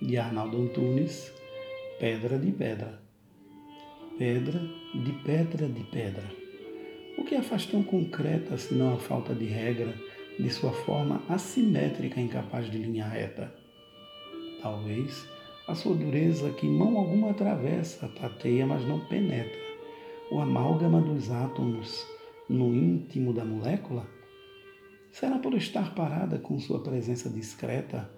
de Arnaldo Antunes, Pedra de Pedra. Pedra de pedra de pedra. O que a faz tão concreta senão a falta de regra de sua forma assimétrica incapaz de linha reta? Talvez a sua dureza que mão alguma atravessa, tateia, mas não penetra. O amálgama dos átomos no íntimo da molécula? Será por estar parada com sua presença discreta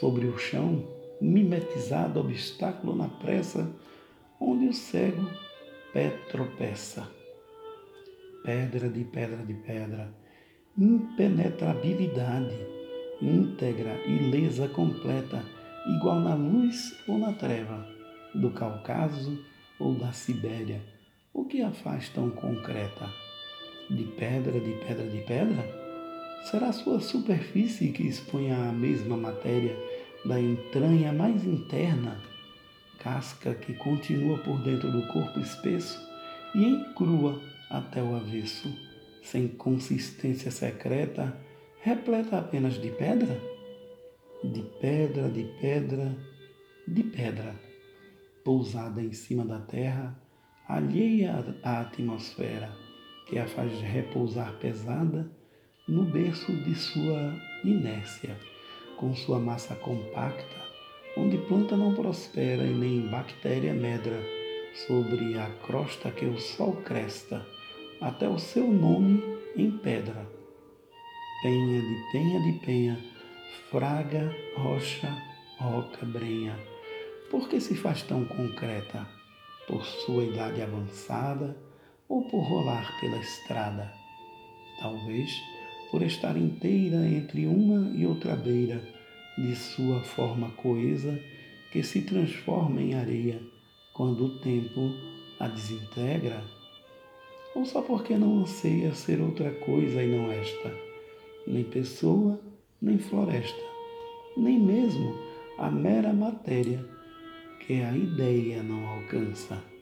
sobre o chão, mimetizado obstáculo na pressa, onde o cego pé tropeça. Pedra de pedra de pedra, impenetrabilidade, íntegra, ilesa, completa, igual na luz ou na treva, do Cáucaso ou da Sibéria, o que a faz tão concreta? De pedra, de pedra, de pedra? Será sua superfície que expunha a mesma matéria da entranha mais interna, casca que continua por dentro do corpo espesso e encrua até o avesso, sem consistência secreta, repleta apenas de pedra? De pedra, de pedra, de pedra, pousada em cima da terra, alheia à atmosfera, que a faz repousar pesada no berço de sua inércia, com sua massa compacta, onde planta não prospera e nem bactéria medra, sobre a crosta que o sol cresta, até o seu nome em pedra. Penha de penha de penha, fraga, rocha, roca, brenha. Por que se faz tão concreta? Por sua idade avançada ou por rolar pela estrada? Talvez por estar inteira entre uma e outra beira de sua forma coesa que se transforma em areia quando o tempo a desintegra? Ou só porque não anseia ser outra coisa e não esta, nem pessoa, nem floresta, nem mesmo a mera matéria que a ideia não alcança?